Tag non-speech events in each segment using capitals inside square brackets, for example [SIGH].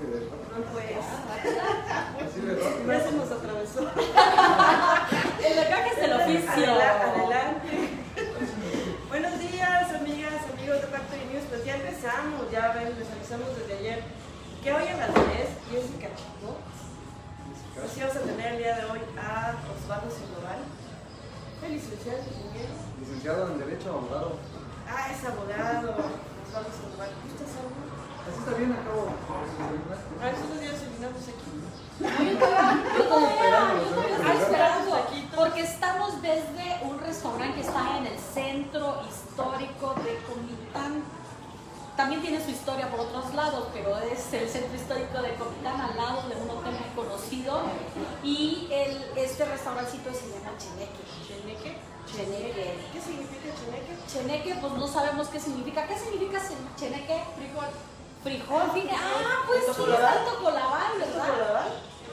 No pues. Así de rápido. Ya se nos atravesó. El lenguaje es el oficio. Adela- Adelante. Buenos días, amigas, amigos de Pacto y News. Pues ya empezamos, ya ven, les avisamos desde ayer que hoy a las 10, Jessica, ¿no? Pues sí vamos a tener el día de hoy a Osvaldo Sandoval. El licenciado. Licenciado en Derecho, abogado. Ah, es abogado. Osvaldo Sandoval. ¿Gustas algo? Así está bien, acabo. A ver días terminamos aquí. Yo todavía, porque estamos desde un restaurante que está en el centro histórico de Comitán. También tiene su historia por otros lados, pero es el centro histórico de Comitán al lado de un hotel muy conocido. Y el, este restaurancito se llama Cheneque. ¿Cheneque? Cheneque. ¿Qué significa cheneque? Cheneque, pues no sabemos qué significa. ¿Qué significa cheneque? Frijol. Frijol, fíjate. Ah, pues sí, es tocolabán, ¿verdad? ¿Verdad?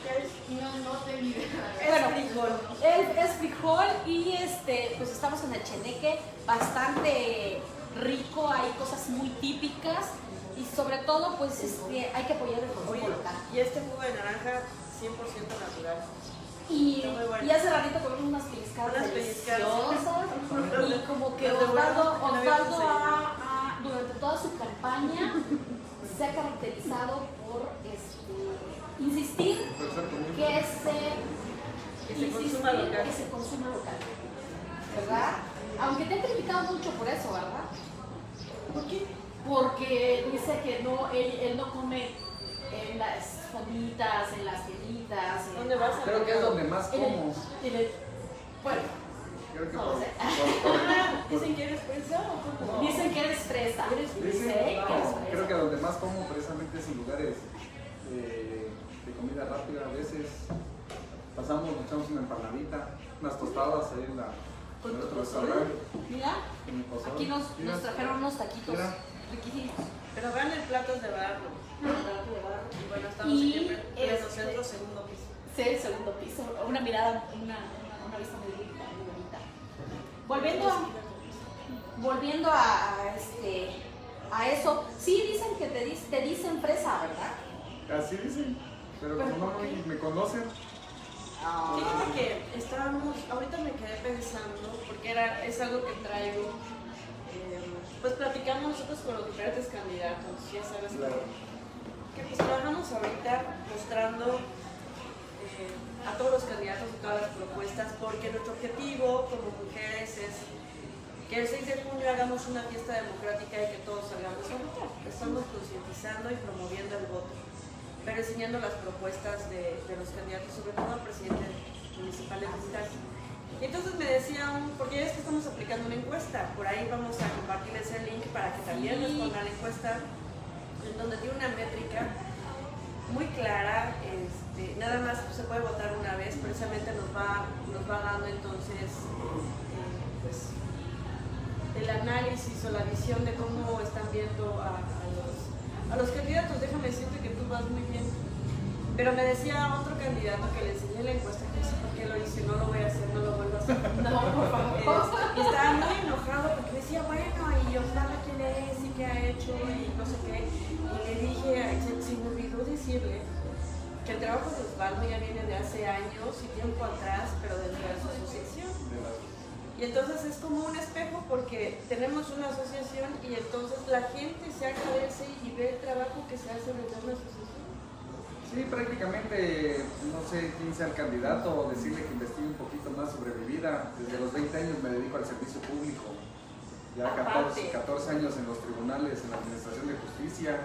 ¿Qué es? No, no tengo idea. Es Bueno, frijol. Es, es frijol y este, pues estamos en el cheneque, bastante rico, hay cosas muy típicas y sobre todo pues este, hay que apoyar el consumo local. y este jugo de naranja 100% natural. Y, bueno. y hace ratito comimos unas pellizcadas Unas pellizcadas. deliciosas [LAUGHS] y como que Osvaldo, Osvaldo conseguido. ha- ha- durante toda su campaña se ha caracterizado por este, insistir que se, Que se consuma insistir local. que se consuma local. ¿Verdad? Aunque te han criticado mucho por eso, ¿verdad? ¿Por qué? Porque dice que no, él, él no come en las fonditas, en las tienditas. en- ¿Dónde vas a Creo que es donde más en el- como. en el- bueno, Creo que No por, lo sé. por- [LAUGHS] por- ¿Dicen que eres o cómo? dicen que eres fresa. Eres Dicen, Dicen que eres no, fresa. creo que donde más como precisamente es en lugares eh, de comida rápida. A veces pasamos, nos echamos una empanadita, unas tostadas ahí en, la, restaurante. Mira, aquí nos, Mira, nos trajeron unos taquitos Mira. riquísimos. Pero vean el plato es de barro. Y bueno, estamos Y aquí en pleno este- centro, segundo piso. Sí, segundo piso. Una mirada, una, Volviendo a, volviendo a, a este, a eso, sí dicen que te, dis- te dicen fresa, ¿verdad? Así dicen, pero Pero como no ¿por me, me conocen, Fíjate que estábamos, ahorita me quedé pensando, porque era, es algo que traigo, eh, pues platicamos nosotros con los diferentes candidatos, ya sabes que- Claro. que pues trabajamos ahorita mostrando a todos los candidatos y todas las propuestas, porque nuestro objetivo como mujeres es que el 6 de junio hagamos una fiesta democrática y que todos salgamos a votar. Estamos concientizando y promoviendo el voto, pero enseñando las propuestas de, de los candidatos, sobre todo al presidente municipal de Cristal. Y entonces me decía un, porque ya es que estamos aplicando una encuesta, por ahí vamos a compartirles el link para que también Sí. respondan la encuesta, en donde tiene una métrica muy clara, nada más se puede votar una vez, precisamente nos va, nos va dando entonces eh, pues, el análisis o la visión de cómo están viendo a, a los, a los candidatos. Déjame decirte que tú vas muy bien. Pero me decía otro candidato que le enseñé la encuesta, que no sé por qué lo hice, no lo voy a hacer, no lo vuelvo a hacer. [LAUGHS] No, por favor. [LAUGHS] Y estaba muy enojado porque decía, bueno, y Osvaldo quién es y qué ha hecho y no sé qué. Y le dije, se me olvidó decirle que el trabajo de Osvaldo ya viene de hace años y tiempo atrás, pero dentro de su asociación. Y entonces es como un espejo porque tenemos una asociación y entonces la gente se agradece y ve el trabajo que se hace dentro de una asociación. Sí, prácticamente no sé quién sea el candidato decirle que investigue un poquito más sobre mi vida. Desde los 20 años me dedico al servicio público. Ya 14, Aparte. 14 años en los tribunales, en la Administración de Justicia.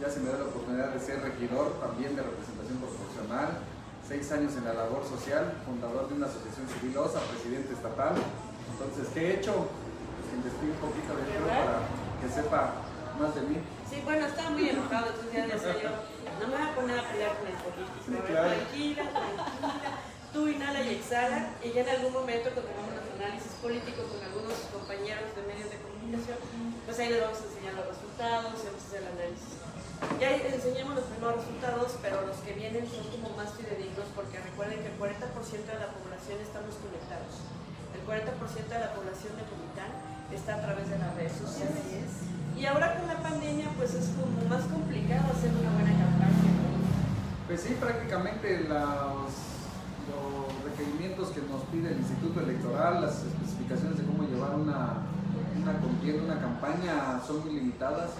Ya se me da la oportunidad de ser regidor también de representación proporcional. Seis años en la labor social, fundador de una asociación civil OSA, presidente estatal. Entonces, ¿qué he hecho? Pues investigue un poquito de ¿Verdad? para que sepa más de mí. Sí, bueno, estaba muy enojado, entonces ya decía yo, no me voy a poner a pelear con el político, Sí, claro. tranquila, tranquila, tú inhala y exhala, y ya en algún momento cuando hagamos los análisis políticos con algunos compañeros de medios de comunicación, pues ahí les vamos a enseñar los resultados vamos a hacer el análisis. Ya les enseñamos los primeros resultados, pero los que vienen son como más fidedignos porque recuerden que el 40% de la población estamos conectados. El 40% de la población de Comitán está a través de las redes sociales. Y ahora con la pandemia pues es como más complicado hacer una buena campaña. Pues sí, prácticamente los, los requerimientos que nos pide el Instituto Electoral, las especificaciones de cómo llevar una, una contienda, una campaña, son muy limitadas,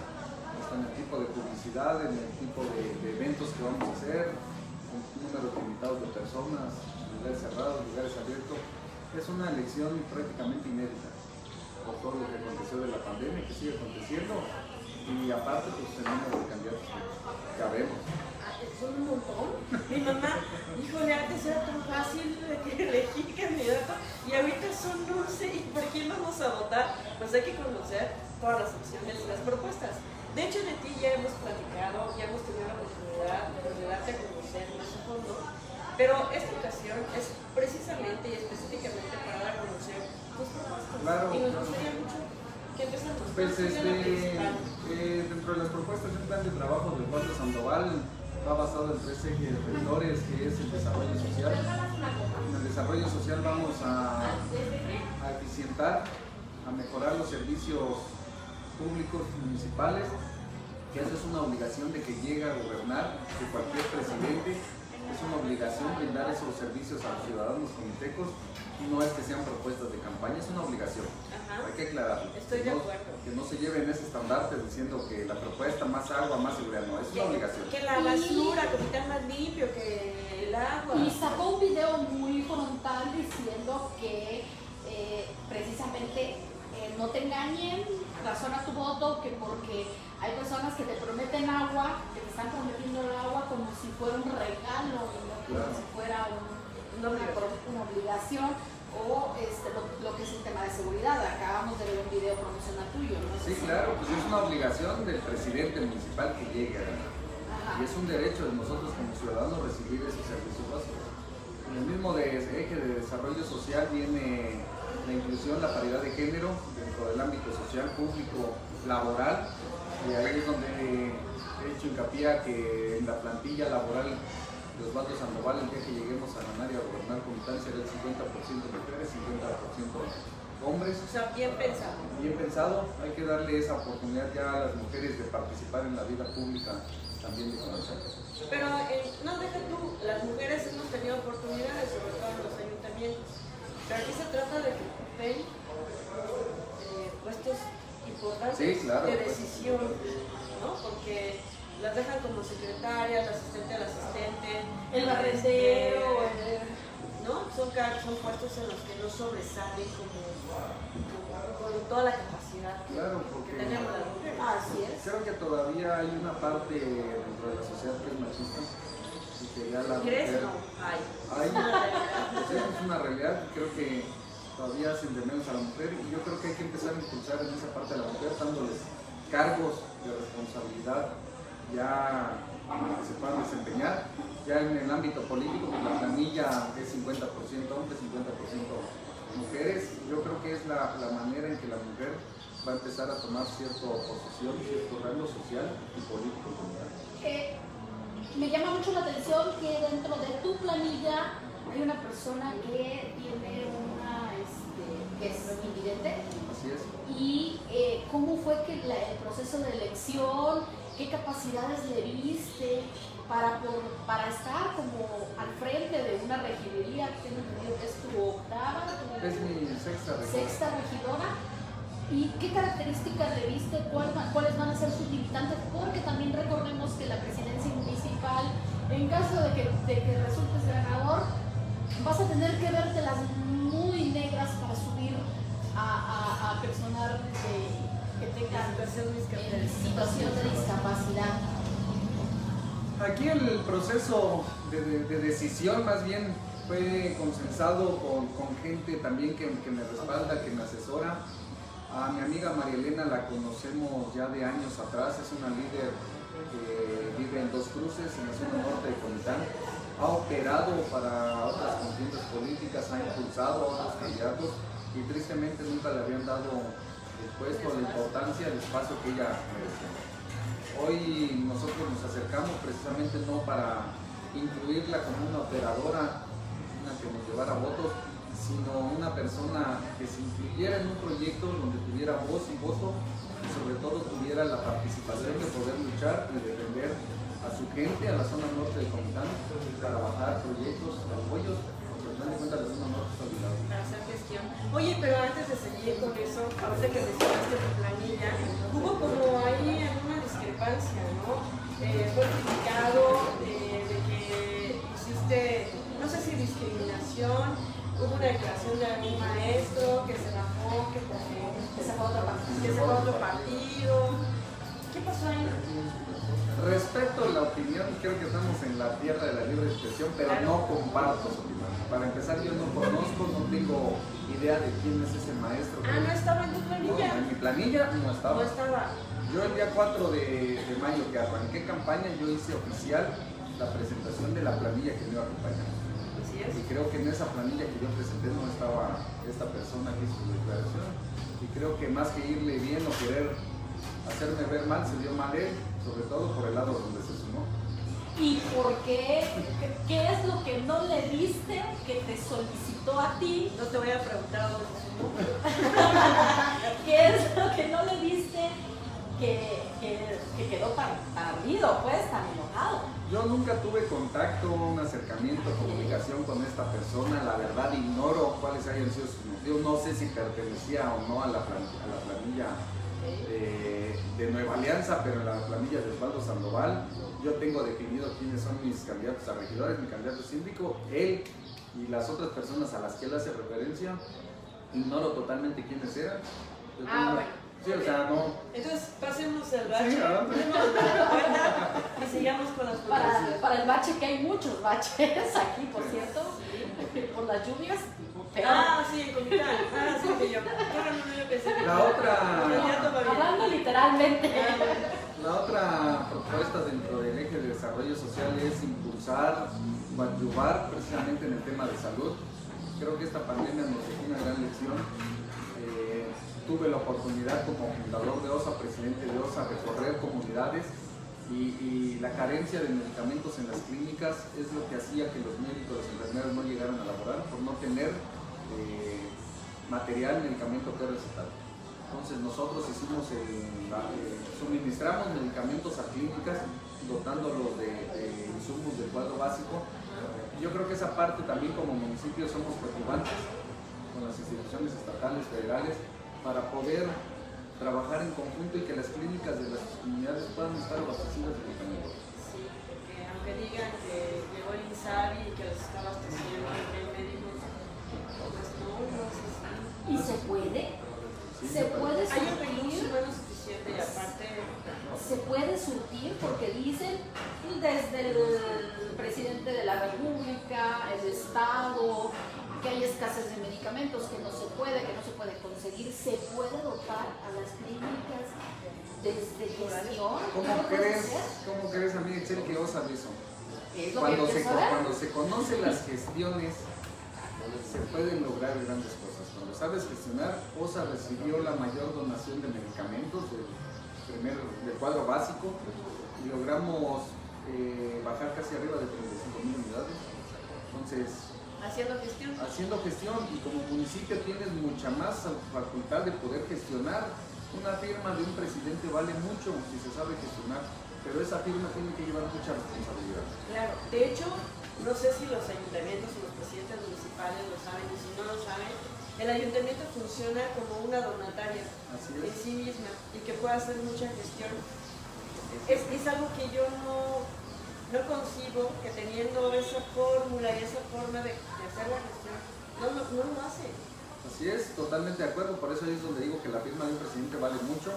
en el tipo de publicidad, en el tipo de, eventos que vamos a hacer, un número limitado de personas, lugares cerrados, lugares abiertos. Es una elección prácticamente inédita por todo lo que aconteció de la pandemia, que sigue aconteciendo, y aparte pues el número de candidatos que, habemos. Ah, Son un montón. Mi mamá, híjole, antes era tan fácil [LAUGHS] elegir candidato y ahorita son 11. ¿Y por quién vamos a votar? Pues hay que conocer todas las opciones y las propuestas. De hecho, de ti ya hemos platicado, ya hemos tenido la oportunidad de darte a conocer más a fondo. Pero esta ocasión es precisamente y específicamente para dar a conocer tus propuestas. Claro, y nos claro. gustaría mucho que. Pues ¿Cuál sería la este, eh, dentro de las propuestas de un plan de trabajo del Osvaldo Sandoval va basado en tres ejes rectores que es el desarrollo social. En el desarrollo social vamos a, a eficientar, a mejorar los servicios públicos municipales, que eso es una obligación de que llega a gobernar, de cualquier presidente, es una obligación brindar esos servicios a los ciudadanos comitecos, no es que sean propuestas de campaña, es una obligación. Ajá. Hay que aclararlo. Estoy que de no, acuerdo. Que no se lleven ese estandarte diciendo que la propuesta más agua, más seguridad, no, es una obligación. Que la basura, que está más limpio que el agua. Y sacó un video muy frontal diciendo que eh, precisamente eh, no te engañen, razona tu voto, que porque hay personas que te prometen agua, que te están prometiendo el agua como si fuera un regalo no como si fuera un- Una una, obligación o este, lo, lo que es el tema de seguridad. Acabamos de ver un video promocional tuyo, ¿no? Sí, claro, pues es una obligación del presidente municipal que llegue a Ajá. Y es un derecho de nosotros como ciudadanos recibir esos servicios básicos. En el mismo de- eje de desarrollo social viene la inclusión, la paridad de género dentro del ámbito social, público, laboral. Y ahí es donde he hecho hincapié a que en la plantilla laboral de Osvaldo Sandoval, el día que lleguemos a ganar y a gobernar Comitán, será el 50% mujeres, 50% hombres O sea, bien pensado. bien pensado, hay que darle esa oportunidad ya a las mujeres de participar en la vida pública también de conocer. Pero eh, no, deja tú, las mujeres hemos tenido oportunidades, sobre todo en los ayuntamientos. Pero aquí se trata de que puestos importantes Sí, claro, de pues. decisión, ¿no? Porque las dejan como secretarias, la asistente al asistente, El barrendero, ¿no? Son, son puestos en los que no sobresalen como, como con toda la capacidad que, Claro, que porque tenemos las mujeres. Así es. creo que todavía hay una parte dentro de la sociedad que es machista y que ya la ¿Crees? mujer... No, hay. Hay, [LAUGHS] Es una realidad. pues eso es una realidad y creo que todavía hacen de menos a la mujer y yo creo que hay que empezar a impulsar en esa parte a la mujer dándoles cargos de responsabilidad ya que se puedan desempeñar. Ya en el ámbito político, pues la planilla es 50% hombres, 50% mujeres. Yo creo que es la, la manera en que la mujer va a empezar a tomar cierta posición, cierto rango social y político. Eh, me llama mucho la atención que dentro de tu planilla hay una persona que tiene que es invidente. Así es. ¿Y eh, cómo fue que la- el proceso de elección? ¿Qué capacidades le viste para, por- para estar como al frente de una regiduría? que Tengo entendido que es tu octava, tu Es mi sexta regidora. ¿Y qué características le viste? ¿Cuál ¿Cuáles van a ser sus limitantes? Porque también recordemos que la presidencia municipal, en caso de que, de que resultes ganador, vas a tener que vértelas muy negras para subir a, a, a personas de- que tengan Situación de discapacidad. en situación de discapacidad. Aquí el proceso de, de- de decisión más bien fue consensado con, con gente también que, que me respalda, que me asesora. A mi amiga María Elena la conocemos ya de años atrás, es una líder que vive en Dos Cruces, en la zona norte de Comitán. Ha operado para otras contiendas políticas, ha impulsado a otros candidatos y tristemente nunca le habían dado el puesto, la importancia, el espacio que ella merecía. Hoy nosotros nos acercamos precisamente no para incluirla como una operadora, una que nos llevara votos, sino una persona que se incluyera en un proyecto donde tuviera voz y voto y sobre todo tuviera la participación de poder luchar y defender a su gente, a la zona norte de Comitán, para bajar proyectos, apoyos, porque al final de cuentas la zona norte está olvidada. para hacer gestión. Oye, pero antes de seguir con eso, ahorita que mencionaste tu planilla, hubo como ahí alguna discrepancia, ¿no? Eh, fue criticado eh, de que hiciste, no sé si discriminación, hubo una declaración de algún maestro que se bajó, que se fue que se fue a otro partido. ¿Qué pasó ahí? Respecto a la opinión, creo que estamos en la tierra de la libre expresión, pero no comparto su opinión. Para empezar, yo no conozco, no tengo idea de quién es ese maestro. Ah, no estaba en tu No, planilla. en mi planilla no No estaba. estaba. Yo el día 4 de, de mayo que arranqué campaña, yo hice oficial la presentación de la planilla que me iba a acompañar. Así es. Y creo que en esa planilla que yo presenté no estaba esta persona que hizo su declaración. Y creo que más que irle bien o querer hacerme ver mal, se dio mal él, sobre todo por el lado donde se sumó. ¿Y por qué? ¿Qué- ¿Qué es lo que no le diste que te solicitó a ti? No te voy a preguntar dónde se. [LAUGHS] ¿Qué es lo que no le diste que, que, que quedó tan, tan ardido, pues, tan enojado? Yo nunca tuve contacto, un acercamiento, comunicación con esta persona. La verdad ignoro cuáles hayan sido sus motivos. No sé si pertenecía o no a la, plan- a la planilla de, de Nueva Alianza, pero en la planilla de Osvaldo Sandoval. Yo tengo definido quiénes son mis candidatos a regidores, mi candidato síndico, él y las otras personas a las que él hace referencia. Ignoro totalmente quiénes eran. Yo Ah, tengo- bueno. Sí, o sea, no. Entonces, pasemos el bache. Sí, adelante. Pasemos la cuenta y sigamos con las Para, preguntas. para el bache, que hay muchos baches aquí, por cierto, [LAUGHS] por las lluvias, pero Ah, sí, en Comitán. Ah, sí, que yo. No, no, no, yo pensé que. La otra- hablando literalmente. La otra propuesta dentro del eje de desarrollo social es impulsar, coadyuvar precisamente en el tema de salud. Creo que esta pandemia nos dejó una gran lección. Eh, tuve la oportunidad como fundador de OSA, presidente de OSA, recorrer comunidades y, y la carencia de medicamentos en las clínicas es lo que hacía que los médicos, los enfermeros no llegaran a laborar por no tener eh, material, medicamento que recetar. Entonces nosotros hicimos el- la- eh, suministramos medicamentos a clínicas dotándolos de, de insumos del cuadro básico. Yo creo que esa parte también como municipio somos preocupantes con las instituciones estatales, federales, para poder trabajar en conjunto y que las clínicas de las comunidades puedan estar abastecidas de medicamentos. Sí, porque aunque digan que llegó el INSABI y que los está abasteciendo, que hay médicos, pues no, no es así. ¿Y se puede? ¿Se puede surtir? recurso humano suficiente y aparte. se puede surtir porque dicen desde el presidente de la República, el Estado, que hay escasez de medicamentos, que no se puede, que no se puede conseguir, se puede dotar a las clínicas desde gestión. ¿Cómo ¿Qué puede crees, cómo crees, amiga Excel, que OSA de eso? Cuando que se, cuando se conocen las gestiones, se pueden lograr grandes cosas. Cuando sabes gestionar, OSA recibió la mayor donación de medicamentos del, primer, del cuadro básico y logramos eh, bajar casi arriba de 35 mil unidades. Entonces, Haciendo gestión. haciendo gestión y como municipio tienes mucha más facultad de poder gestionar. Una firma de un presidente vale mucho si se sabe gestionar, pero esa firma tiene que llevar mucha responsabilidad. Claro, de hecho, no sé si los ayuntamientos o los presidentes municipales lo saben y si no lo saben, el ayuntamiento funciona como una donataria en sí misma y que puede hacer mucha gestión. Es, es algo que yo no, no concibo que teniendo esa fórmula y esa forma de, de hacer la gestión, no, no, no lo hace. Así es, totalmente de acuerdo. Por eso ahí es donde digo que la firma de un presidente vale mucho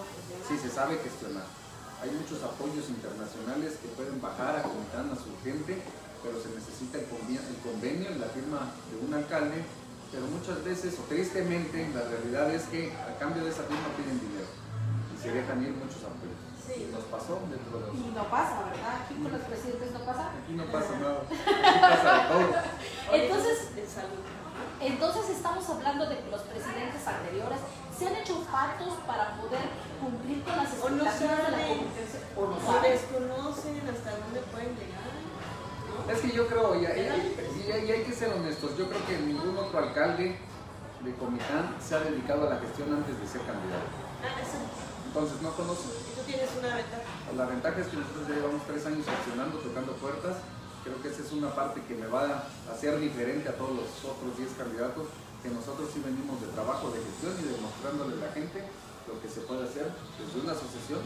si se sabe gestionar. Hay muchos apoyos internacionales que pueden bajar a Comitán a su gente, pero se necesita el convenio, el convenio la firma de un alcalde. Pero muchas veces, o tristemente, la realidad es que a cambio de esa firma piden dinero y se dejan ir muchos apoyos. Sí. Y nos pasó dentro de Y no pasa, ¿verdad? Aquí con los presidentes no pasa. Aquí no pasa nada. [LAUGHS] Aquí pasa de todo. Entonces. Entonces estamos hablando de que los presidentes anteriores se han hecho pactos para poder cumplir con las O no expectativas de la saben. O no O saben. desconocen hasta dónde pueden llegar. Es que yo creo, y, y- y- y hay que ser honestos, yo creo que ningún otro alcalde de Comitán se ha dedicado a la gestión antes de ser candidato. Entonces no conocen. Y tú tienes una ventaja. La ventaja es que nosotros ya llevamos tres años accionando, tocando puertas. Creo que esa es una parte que me va a hacer diferente a todos los otros 10 candidatos, que nosotros sí venimos de trabajo, de gestión y demostrándole a la gente lo que se puede hacer desde una asociación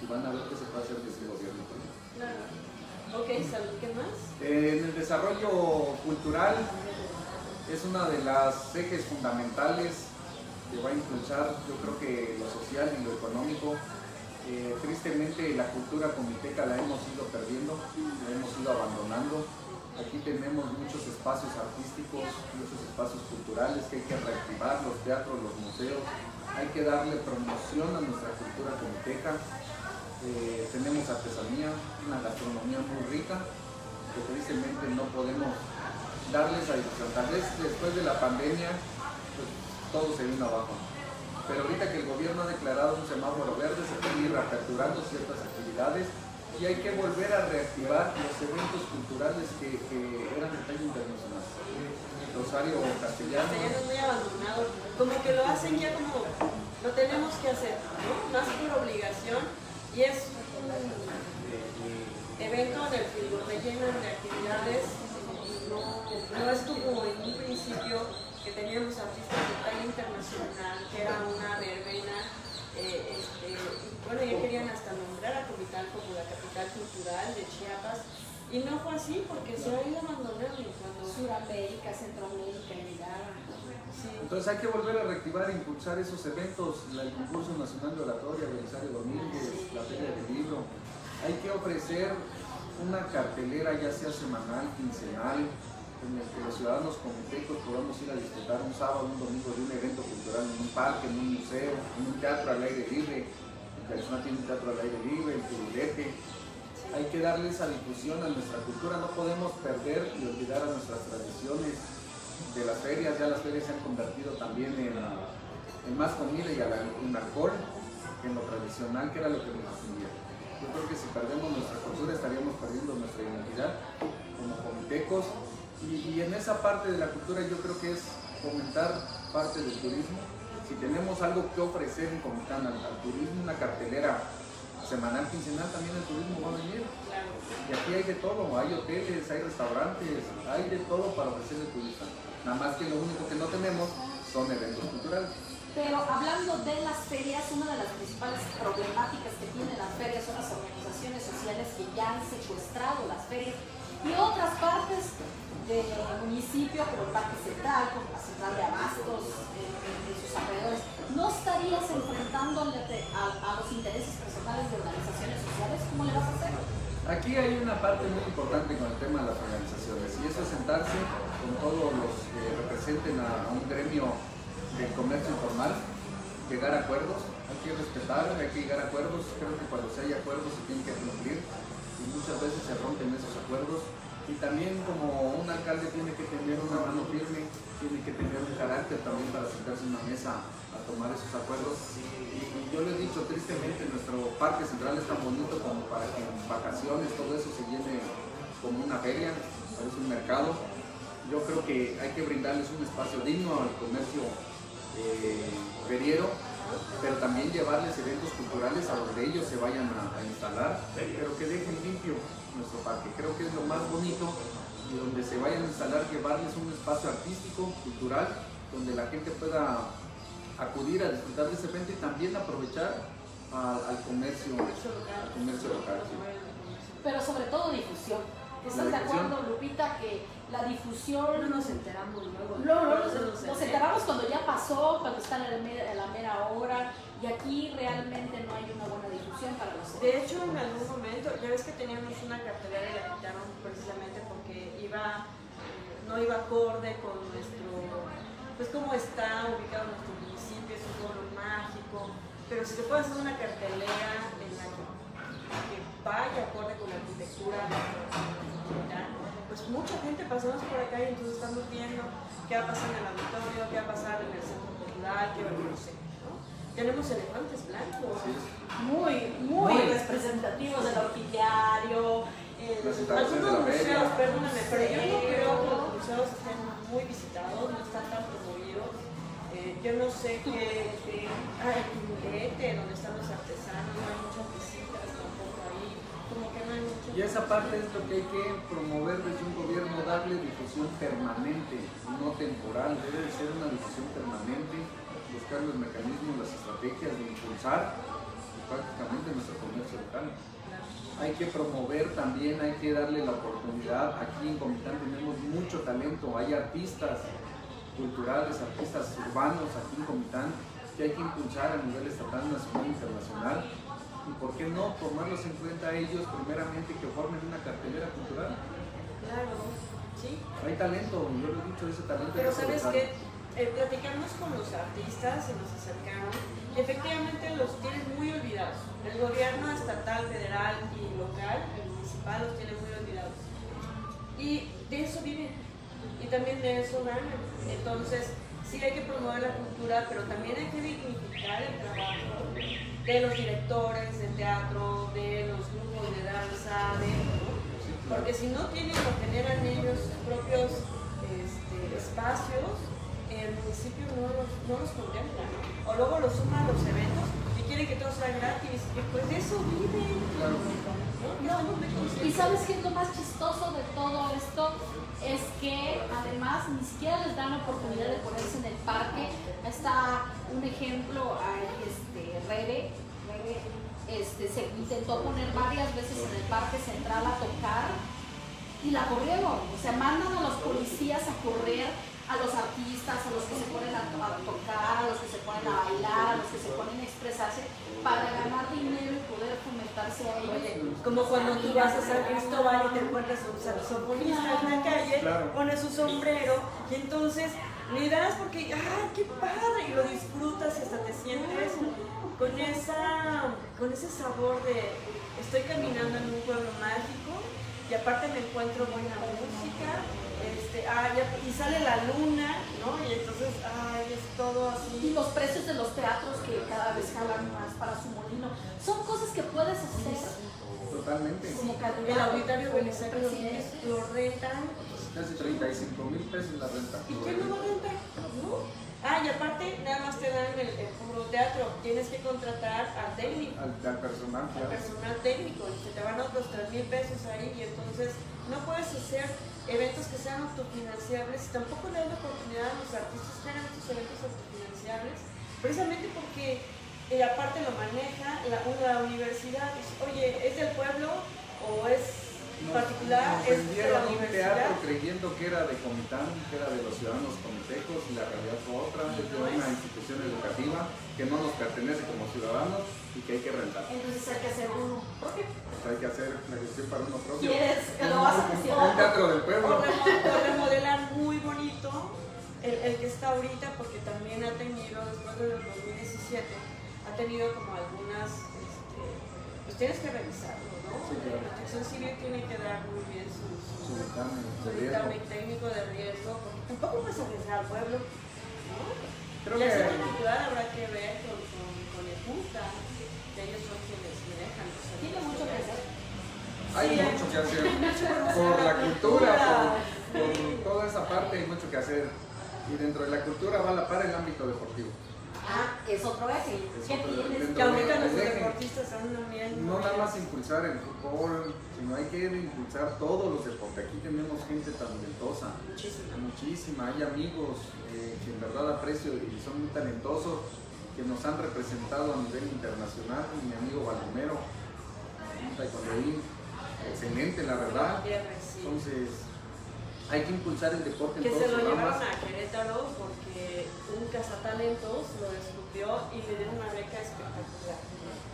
y van a ver qué se puede hacer desde el gobierno. Claro. Ok, salud, ¿qué más? Eh, en el desarrollo cultural es una de las ejes fundamentales que va a impulsar, yo creo que lo social y lo económico. Eh, tristemente la cultura comiteca la hemos ido perdiendo, la hemos ido abandonando. Aquí tenemos muchos espacios artísticos, muchos espacios culturales que hay que reactivar, los teatros, los museos. Hay que darle promoción a nuestra cultura comiteca. Eh, tenemos artesanía, una gastronomía muy rica, que tristemente no podemos darles a. Tal vez después de la pandemia pues, todo se vino abajo. Pero ahorita que el gobierno ha declarado un semáforo verde, se puede ir reaperturando ciertas actividades y hay que volver a reactivar los eventos culturales que, eran de talla internacional. Rosario Castellano. Castellano es muy abandonado, como que lo hacen ya como lo tenemos que hacer, ¿no? Más por obligación y es un evento en el que rellenan de actividades, no, no es como en un principio que teníamos artistas de talla internacional, que era una verbena, eh, este, bueno, ya querían hasta nombrar a Comitán como la capital cultural de Chiapas, y no fue así porque se ha ido abandonando cuando Suramérica, Centroamérica, sí. Entonces hay que volver a reactivar e impulsar esos eventos, el concurso nacional de oratoria, Belisario Domínguez, la feria del libro. Hay que ofrecer una cartelera ya sea semanal, quincenal, en el que los ciudadanos comitetos podamos ir a disfrutar un sábado, un domingo de un evento cultural en un parque, en un museo, en un teatro al aire libre. En Carizona tiene un teatro al aire libre, en Turulete. Hay que darle esa difusión a nuestra cultura, no podemos perder y olvidar a nuestras tradiciones de las ferias. Ya las ferias se han convertido también en, más comida y en alcohol que en lo tradicional, que era lo que nos distinguía. Yo creo que si perdemos nuestra cultura estaríamos perdiendo nuestra identidad como comitecos y, en esa parte de la cultura yo creo que es fomentar parte del turismo. Si tenemos algo que ofrecer en Comitán al, turismo, una cartelera semanal, quincenal, también el turismo va a venir. Y aquí hay de todo, hay hoteles, hay restaurantes, hay de todo para ofrecer al turista. Nada más que lo único que no tenemos son eventos culturales. Pero hablando de las ferias, una de las principales problemáticas que tienen las ferias son las organizaciones sociales que ya han secuestrado las ferias y otras partes del municipio, como el Parque Central, como la Central de Abastos, de sus alrededores, ¿no estarías enfrentándote a, a, los intereses personales de organizaciones sociales? ¿Cómo le vas a hacer? Aquí hay una parte muy importante con el tema de las organizaciones y eso es sentarse con todos los que representen a, un gremio del comercio informal, llegar a acuerdos, hay que respetar, hay que llegar a acuerdos, creo que cuando se hay acuerdos se tienen que cumplir y muchas veces se rompen esos acuerdos y también como un alcalde tiene que tener una mano firme, tiene que tener un carácter también para sentarse en una mesa a tomar esos acuerdos. Y, yo le he dicho, tristemente nuestro parque central es tan bonito como para que en vacaciones todo eso se llene como una feria, parece un mercado. Yo creo que hay que brindarles un espacio digno al comercio eh, feriero pero también llevarles eventos culturales a donde ellos se vayan a, instalar, pero que dejen limpio nuestro parque. Creo que es lo más bonito y donde se vayan a instalar, llevarles un espacio artístico, cultural, donde la gente pueda acudir a disfrutar de ese evento y también aprovechar al, comercio, al comercio local. Pero sobre todo difusión. ¿Estás de acuerdo, Lupita, que la difusión... No nos enteramos luego. No, nos, enteramos cuando ya pasó, cuando está en la, mera, hora, y aquí realmente no hay una buena difusión para los De hecho, en algún momento, ya ves que teníamos una cartelera y la quitaron precisamente porque iba, no iba acorde con nuestro, pues cómo está ubicado nuestro municipio, es un pueblo mágico, pero si se puede hacer una cartelera en la que, vaya acorde con la arquitectura pues mucha gente pasamos por acá y entonces estamos viendo qué va a pasar en el auditorio, qué va a pasar en el centro cultural, qué va a pasar. Tenemos elefantes blancos, muy, muy, representativos del orquidiario. algunos museos, perdóname, pero yo no creo que los museos estén muy visitados, no están tan promovidos. Eh, yo no sé qué, qué ah, el Quindete, donde están los artesanos, no hay muchas visitas tampoco ahí, como que no hay mucho. Y esa parte es lo que hay que promover desde un gobierno, darle difusión permanente, no temporal, debe de ser una difusión permanente, buscar los mecanismos, las estrategias de impulsar prácticamente nuestro comercio local. Hay que promover también, hay que darle la oportunidad. Aquí en Comitán tenemos mucho talento, hay artistas culturales, artistas urbanos aquí en Comitán que hay que impulsar a nivel estatal, nacional e internacional. Y por qué no tomarlos en cuenta a ellos primeramente que formen una cartelera cultural. Claro, sí. Hay talento, yo lo he dicho, ese talento. Pero que sabes aprovecharlo. Que platicamos con los artistas, se nos acercaron, y efectivamente los tienen muy olvidados. El gobierno estatal, federal y local, el municipal, los tiene muy olvidados. Y de eso viven, y también de eso ganan. Entonces, sí hay que promover la cultura, pero también hay que dignificar el trabajo de los directores de teatro, de los grupos de danza, de, porque si no tienen o generan ellos propios este, espacios, el municipio no los, no los contempla, ¿no? o luego los suman a los eventos y quieren que todo sea gratis, y pues de eso muy Y sabes qué es lo más chistoso de todo esto es que además ni siquiera les dan la oportunidad de ponerse en el parque. Está un ejemplo este Rebe, Rebe, este, se intentó poner varias veces en el parque central a tocar y la corrieron. O sea, mandan a los policías a correr a los artistas, a los que se ponen a, to- a tocar, a los que se ponen a bailar, a los que se ponen a expresarse para ganar dinero y poder fomentarse a ellos. Oye, como cuando tú vas a San Cristóbal y te encuentras a un saxofonista en la calle, Claro. pones su sombrero y entonces le das porque, ¡ay, qué padre! Y lo disfrutas y hasta te sientes con, esa, con ese sabor de estoy caminando en un pueblo mágico y aparte me encuentro buena música. Este, ah, ya- y sale la luna, ¿no? Y entonces, ay, es todo Y así. los precios de los teatros que cada vez jalan más para su molino. Son cosas que puedes hacer Totalmente. como El candidato, auditorio Belisario lo rentan Casi 35 mil pesos la renta. ¿Y quién lo va a rentar? ¿No? Ah, y aparte, nada más te dan el, el puro teatro. Tienes que contratar al técnico, Al, al personal, al claro. personal técnico, y se te van otros 3 mil pesos ahí. Y entonces, no puedes hacer eventos que sean autofinanciables. Y tampoco le dan la oportunidad a los artistas que hagan estos eventos autofinanciables, precisamente porque, eh, aparte, lo maneja la, una universidad. Dice, Oye, ¿es del pueblo o es Nos- particular? ¿Es de la un universidad? teatro creyendo que era de Comitán, que era de los ciudadanos comitecos, y la realidad fue otra, es de una institución educativa que no nos pertenece como ciudadanos y que hay que rentar. Entonces hay que hacer uno propio. Pues hay que hacer la gestión para uno propio. ¿Quieres que lo vas a Un gestionar? teatro del pueblo. o remodelar muy bonito el, el que está ahorita, porque también ha tenido, después del 2017, ha tenido como algunas, pues tienes que revisarlo, ¿no? Sí, claro. La protección civil tiene que dar muy bien Su dictamen, su su dictamen técnico de riesgo, porque tampoco puedes arriesgar al pueblo, ¿no? Creo y el que habrá que ver con, con, con el Junta, que ellos son quienes manejan los Tiene mucho que hacer. hay Sí, mucho que [LAUGHS] hacer. Por la cultura, cultura. por, por toda esa parte hay mucho que hacer. Y dentro de la cultura va a la par el ámbito deportivo. Ah, es otro eje. Es ¿Qué otro tienes? elemento. Que ahorita eje. deportistas son una miel. No nada más impulsar el fútbol, sino hay que impulsar todos los deportes. Aquí tenemos gente talentosa, Muchísimo. muchísima. Hay amigos eh, que en verdad aprecio y son muy talentosos, que nos han representado a nivel internacional. Mi amigo Balomero, un taekwondoín, excelente la verdad. Entonces, hay que impulsar el deporte en Que se lo llevaron a Querétaro porque un cazatalentos lo descubrió y le dieron una beca espectacular.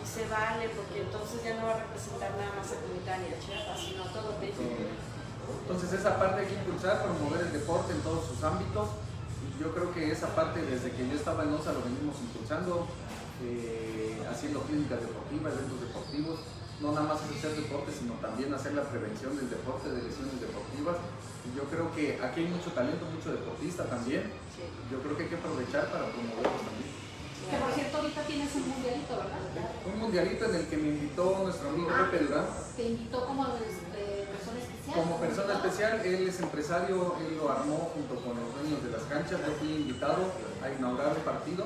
Y se vale porque entonces ya no va a representar nada más a Comitán y a Chiapas, sino a todo México. Entonces esa parte hay que impulsar, promover el deporte en todos sus ámbitos. Y yo creo que esa parte desde que yo estaba en OSA lo venimos impulsando, eh, haciendo clínicas deportivas, eventos deportivos. No nada más es hacer deporte, sino también hacer la prevención del deporte, de lesiones deportivas. Y yo creo que aquí hay mucho talento, mucho deportista también. Sí. Yo creo que hay que aprovechar para promoverlos también. Que por cierto ahorita tienes un mundialito, ¿verdad? Un mundialito en el que me invitó nuestro amigo Pepe Durán. Te invitó como Como persona especial, él es empresario, él lo armó junto con los dueños de las canchas. Yo fui invitado a inaugurar el partido,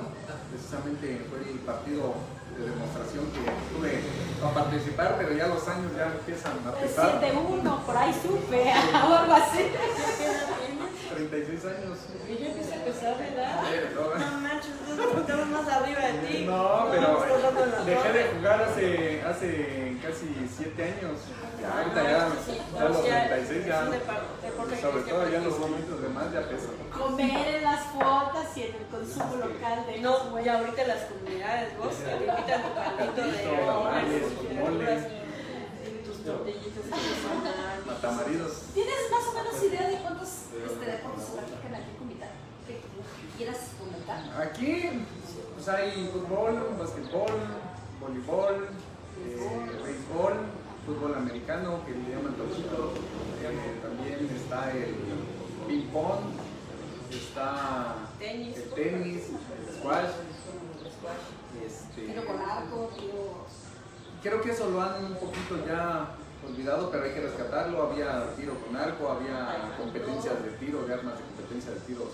precisamente fue el partido de demostración que tuve a participar, pero ya los años ya empiezan a pesar. 7-1, por ahí supe, [LAUGHS] o algo así. ¿Qué edad tienes? 36 años. Y ya empieza a no, No manches, nosotros estamos más arriba de ti. No, pero la dejé de jugar hace, hace casi 7 años. Ya, ahorita ya, Sí, ya los no, ya 36 ya, sobre todo ya los practicar. momentos de más ya pesan. Comer en las cuotas y en el consumo local de No, ya ahorita las comunidades, vos te invitan tu caldito de tortillitas. Matamaridos. ¿Tienes más o menos idea de cuántos este, deportes se practican aquí en quieras comentar. Aquí pues hay fútbol, basquetbol, voleibol, eh, béisbol, fútbol americano que le llaman tochito, eh, también está el ping pong, está Tenis. el tenis, el squash, este, Tiro con arco, tiro... creo que eso lo han un poquito ya olvidado, pero hay que rescatarlo. Había tiro con arco, había competencias tiro, de armas de competencia de tiro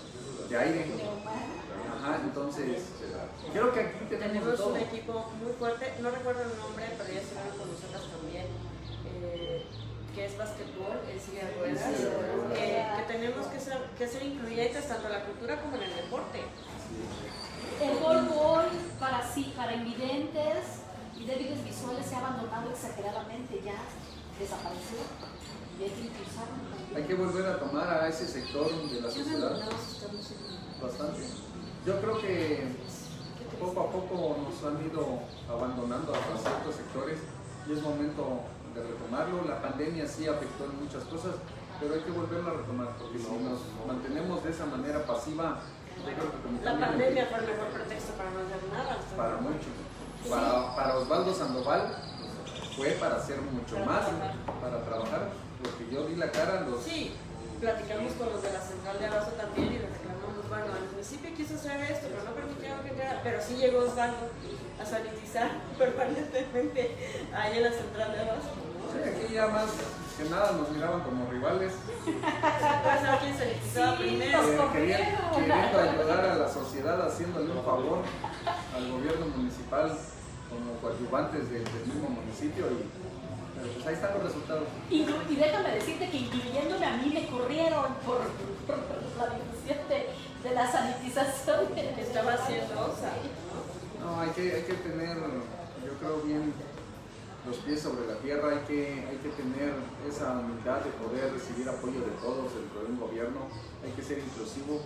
de aire. Ajá, entonces creo que aquí tenemos de Tenemos todo. un equipo muy fuerte, no recuerdo el nombre, pero ya estuvieron con nosotros también, eh, que es básquetbol, en silla de ruedas, ruedas. que, tenemos que ser, que ser incluyentes tanto en la cultura como en el deporte. El gol para sí, para invidentes y débiles visuales se ha abandonado exageradamente, ya desapareció. Hay que volver a tomar a ese sector de la ¿Qué sociedad bastante. Yo creo que poco a poco nos han ido abandonando a ciertos sectores y es momento de retomarlo. La pandemia sí afectó en muchas cosas, pero hay que volverlo a retomar porque si nos mantenemos de esa manera pasiva, yo creo que como La pandemia fue el mejor pretexto para no hacer nada. para muchos. Para, para Osvaldo Sandoval fue para hacer mucho más, para trabajar. Porque yo di la cara, los, Sí, platicamos con los de la central de abasto también y les reclamamos, bueno, el municipio quiso hacer esto, pero no permitieron que entrara, pero sí llegó Osvaldo a sanitizar [LAUGHS] permanentemente ahí en la central de abasto. ¿no? Sí, aquí ya más que nada nos miraban como rivales, Para saber quién sanitizaba Sí, primero. eh, querían- Escogieron. queriendo ayudar a la sociedad haciéndole un favor al gobierno municipal como coadyuvantes del, del mismo municipio y pero pues ahí están los resultados. Y, déjame decirte que incluyéndome a mí me corrieron por, por la difusión de, de la sanitización. Que estaba haciendo. No, hay que, hay que tener, yo creo bien los pies sobre la tierra, hay que, hay que tener esa humildad de poder recibir apoyo de todos dentro de un gobierno, hay que ser inclusivo,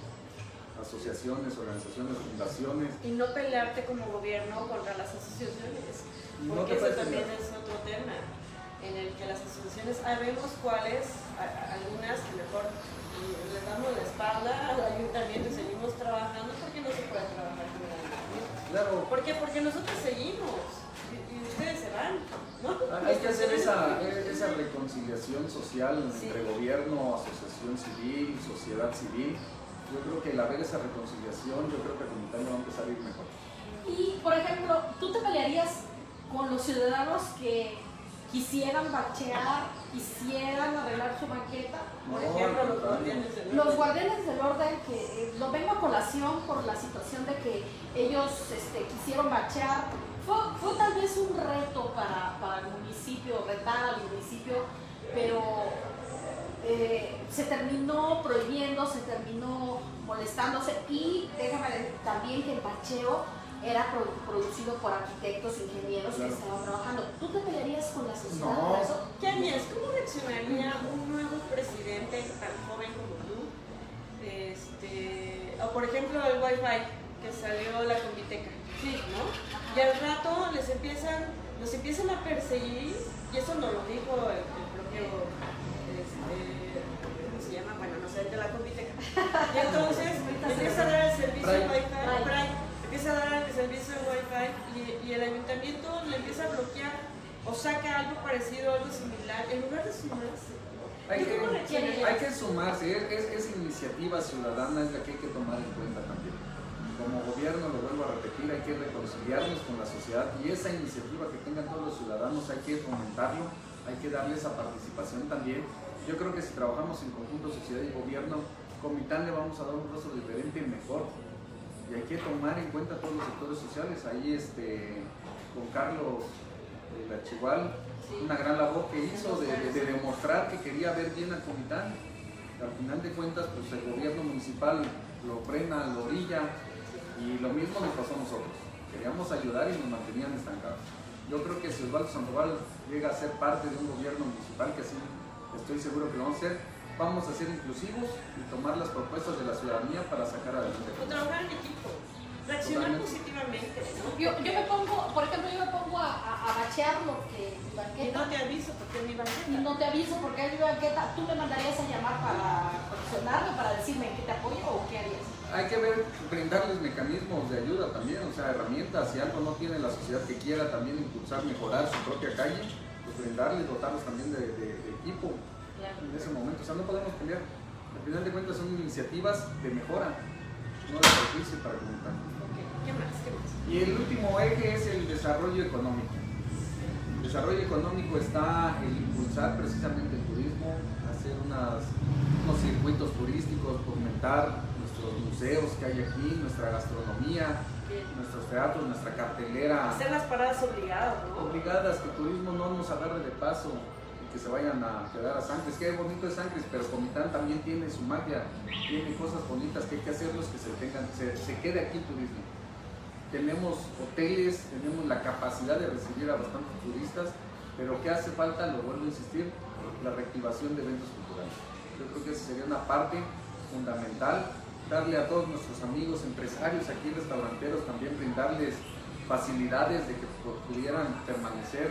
asociaciones, organizaciones, fundaciones. Y no pelearte como gobierno contra las asociaciones. Porque eso también es otro tema. En el que las asociaciones, sabemos cuáles, algunas que mejor mm, le damos la espalda [LAUGHS] al ayuntamiento y seguimos trabajando porque no se puede trabajar con el ayuntamiento. Claro, ¿Por qué? Porque nosotros seguimos y, y ustedes se van, ¿no? hay que hacer esa, esa reconciliación social Sí. entre gobierno, asociación civil, sociedad civil. Yo creo que al haber esa reconciliación, yo creo que el comité va a empezar a ir mejor. Y, por ejemplo, ¿tú te pelearías con los ciudadanos que quisieran bachear, quisieran arreglar su banqueta? Por ejemplo, los guardianes del Los guardianes del orden, que eh, lo vengo a colación por la situación de que ellos este, quisieron bachear, fue, fue tal vez un reto para, para el municipio, retar al municipio, pero eh, se terminó prohibiendo, se terminó molestándose y déjame también que el bacheo era pro- producido por arquitectos, ingenieros Claro. que estaban trabajando. ¿Tú te pelearías con la sociedad No. por eso? ¿Qué harías? ¿Cómo reaccionaría un nuevo presidente tan joven como tú? Este, o por ejemplo el Wi-Fi que salió la Conviteca, ¿no? Y al rato les empiezan, los empiezan a perseguir, y eso nos lo dijo el, el propio, este, ¿cómo se llama? Bueno, no sé, el de la Conviteca. [LAUGHS] Y entonces empieza a dar el servicio. Wi-Fi, empieza a dar el servicio de Wi-Fi y, y el ayuntamiento le empieza a bloquear o saca algo parecido, algo similar, en lugar de sumarse. Hay ¿Tú que, hay sumarse, es, iniciativa ciudadana es la que hay que tomar en cuenta también. Como gobierno, lo vuelvo a repetir, hay que reconciliarnos con la sociedad y esa iniciativa que tengan todos los ciudadanos hay que fomentarlo, hay que darle esa participación también Yo creo que si trabajamos en conjunto sociedad y gobierno, Comitán le vamos a dar un rostro diferente y mejor. Y hay que tomar en cuenta todos los sectores sociales. Ahí este, con Carlos de la Chihuahua, una gran labor que hizo de, de demostrar que quería ver bien a Comitán. Al final de cuentas, pues el gobierno municipal lo frena, lo orilla, y lo mismo nos pasó a nosotros. Queríamos ayudar y nos mantenían estancados. Yo creo que si Osvaldo Sandoval llega a ser parte de un gobierno municipal, que así estoy seguro que lo vamos a hacer, vamos a ser inclusivos y tomar las propuestas de la ciudadanía para sacar adelante. O trabajar en equipo, reaccionar Totalmente. positivamente, ¿no? Yo, yo me pongo, por ejemplo, yo me pongo a, a, a bachear lo que mi Y banqueta no te aviso porque es mi y banqueta. no te aviso porque es mi banqueta, tú me mandarías a llamar para condicionarme, para decirme en qué te apoyo o qué harías. Hay que ver, brindarles mecanismos de ayuda también, o sea, herramientas. Si algo no tiene la sociedad que quiera también impulsar, mejorar su propia calle, pues brindarles, dotarlos también de, de- de equipo en ese momento. O sea, no podemos pelear. Al final de cuentas son iniciativas de mejora, no de perjuicio para el comunitario. Ok, ¿Qué más? ¿Qué más? Y el último eje es el desarrollo económico. El desarrollo económico está en impulsar precisamente el turismo, hacer unas, unos circuitos turísticos, fomentar nuestros museos que hay aquí, nuestra gastronomía, nuestros teatros, nuestra cartelera. Hacer las paradas obligadas, ¿no? Obligadas, que el turismo no nos agarre de paso que se vayan a quedar a Sangres. Que bonito es Sangres, pero Comitán también tiene su magia, tiene cosas bonitas que hay que hacerlos que se, tengan, se, se quede aquí el turismo. Tenemos hoteles, tenemos la capacidad de recibir a bastantes turistas, pero ¿qué hace falta? Lo vuelvo a insistir, la reactivación de eventos culturales. Yo creo que esa sería una parte fundamental, darle a todos nuestros amigos empresarios aquí, restauranteros, también brindarles facilidades de que pu- pudieran permanecer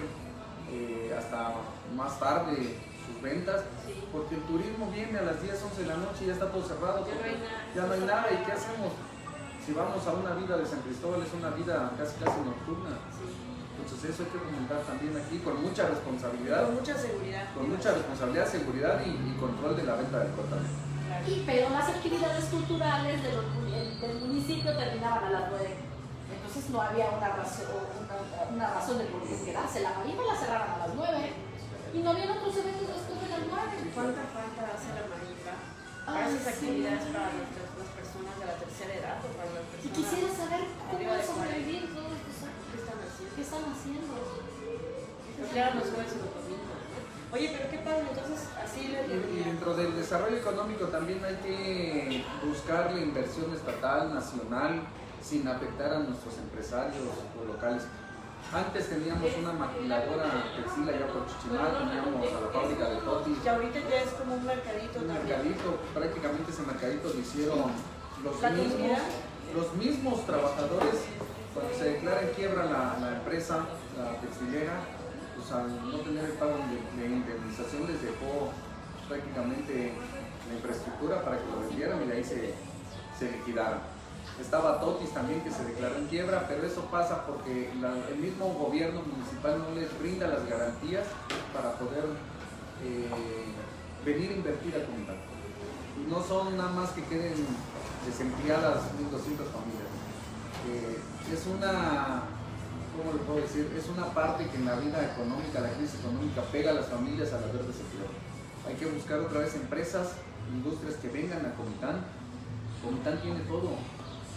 eh, hasta más tarde sus ventas, Sí. porque el turismo viene a las 10, 11 de la noche y ya está todo cerrado. Ya no hay porque nada. ya no hay nada, ¿y qué hacemos? Si vamos a una vida de San Cristóbal, es una vida casi casi nocturna. Sí. Entonces eso hay que fomentar también aquí con mucha responsabilidad, Con mucha seguridad. con mucha responsabilidad, seguridad y, y control de la venta del cortal. Claro. Y, pero las actividades culturales de los mu- el- del municipio terminaban a las 9. Entonces no había una razón, una, una razón de por qué quedarse. La marina la cerraron a las 9 y no había otros eventos después de las 9. ¿Cuánta falta hace la marica para esas sí. actividades para nuestras, las personas de la tercera edad o para las Y personas quisiera saber cómo arriba de sobrevivir todos estos años. ¿Qué están haciendo? ¿Qué están haciendo? Ahora los jueves y los domingos. Oye, pero qué padre, entonces así Y, y dentro del desarrollo económico también hay que buscar la inversión estatal, nacional, sin afectar a nuestros empresarios o locales. Antes teníamos una maquiladora textil allá por Chichimal, teníamos a la fábrica de Totis, Que ahorita ya es como un mercadito un también. mercadito, prácticamente ese mercadito lo hicieron los ¿La mismos, comunidad? los mismos trabajadores, cuando se declara en quiebra la, la empresa, la textilera, pues al no tener el pago de, de indemnización les dejó prácticamente la infraestructura para que lo vendieran y de ahí se, se liquidaron. Estaba Totis también que se declaró en quiebra, pero eso pasa porque la- el mismo gobierno municipal no les brinda las garantías para poder eh, venir a invertir a comunidad. No son nada más que queden desempleadas 1.200 familias. Eh, es una, ¿cómo le puedo decir? Es una parte que en la vida económica, la crisis económica, pega a las familias al haber desempleo. Hay que buscar otra vez empresas, industrias que vengan a Comitán. Comitán tiene todo.